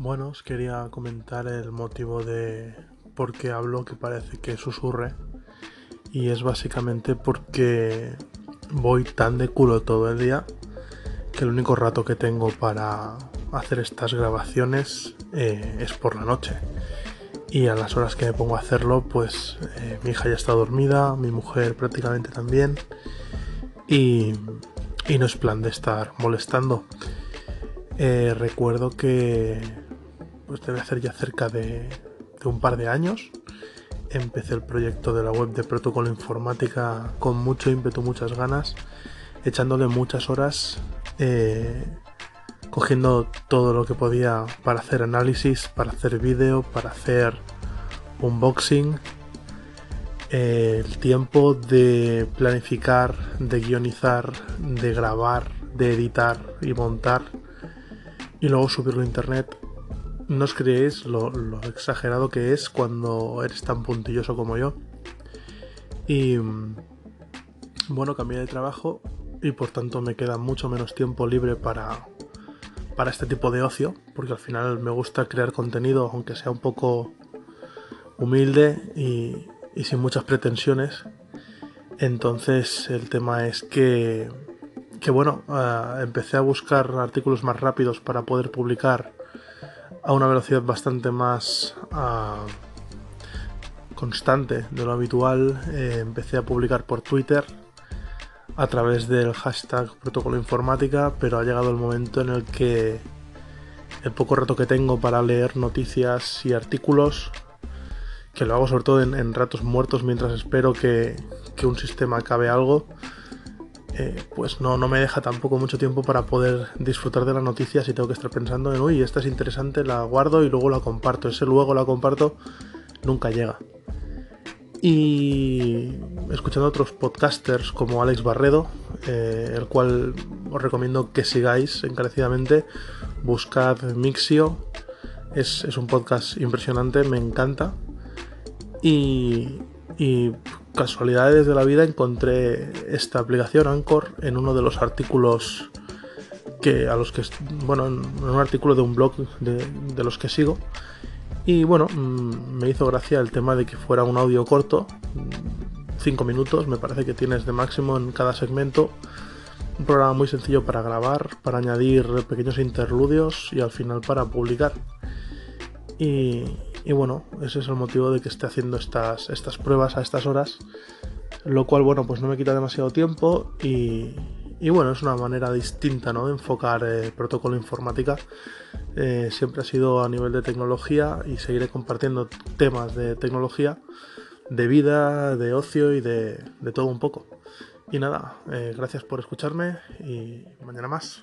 Bueno, os quería comentar el motivo de por qué hablo que parece que susurre. Y es básicamente porque voy tan de culo todo el día que el único rato que tengo para hacer estas grabaciones eh, es por la noche. Y a las horas que me pongo a hacerlo, pues eh, mi hija ya está dormida, mi mujer prácticamente también. Y, y no es plan de estar molestando. Eh, recuerdo que pues debe hacer ya cerca de, un par de años. Empecé el proyecto de la web de protocolo informática con mucho ímpetu, muchas ganas, echándole muchas horas, eh, cogiendo todo lo que podía para hacer análisis, para hacer vídeo, para hacer unboxing, eh, el tiempo de planificar, de guionizar, de grabar, de editar y montar y luego subirlo a internet no os creéis lo, exagerado que es cuando eres tan puntilloso como yo. Y mm, bueno, cambié de trabajo y por tanto me queda mucho menos tiempo libre para, para este tipo de ocio, porque al final me gusta crear contenido, aunque sea un poco humilde y, sin muchas pretensiones. Entonces el tema es que, que bueno, ah, empecé a buscar artículos más rápidos para poder publicar a una velocidad bastante más ah, constante de lo habitual. Eh, empecé a publicar por Twitter a través del hashtag protocolo informática, pero ha llegado el momento en el que el poco rato que tengo para leer noticias y artículos, que lo hago sobre todo en, ratos muertos mientras espero que, que un sistema acabe algo, eh, pues no, no me deja tampoco mucho tiempo para poder disfrutar de las noticias y tengo que estar pensando en, uy, esta es interesante, la guardo y luego la comparto. Ese luego la comparto nunca llega. Y escuchando otros podcasters como Alex Barredo, eh, el cual os recomiendo que sigáis encarecidamente, buscad Mixio, es, es un podcast impresionante, me encanta. Y casualidades de la vida encontré esta aplicación Anchor en uno de los artículos que a los que bueno en un artículo de un blog de, los que sigo. Y bueno mm, me hizo gracia el tema de que fuera un audio corto 5 minutos me parece que tienes de máximo en cada segmento. Un programa muy sencillo para grabar para añadir pequeños interludios y al final para publicar. Y, y bueno, ese es el motivo de que esté haciendo estas, estas pruebas a estas horas, lo cual, bueno, pues no me quita demasiado tiempo y, bueno, es una manera distinta ¿no? de enfocar eh, protocolo informática. Eh, siempre ha sido a nivel de tecnología y seguiré compartiendo temas de tecnología, de vida, de ocio y de, todo un poco. Y nada, eh, gracias por escucharme y mañana más.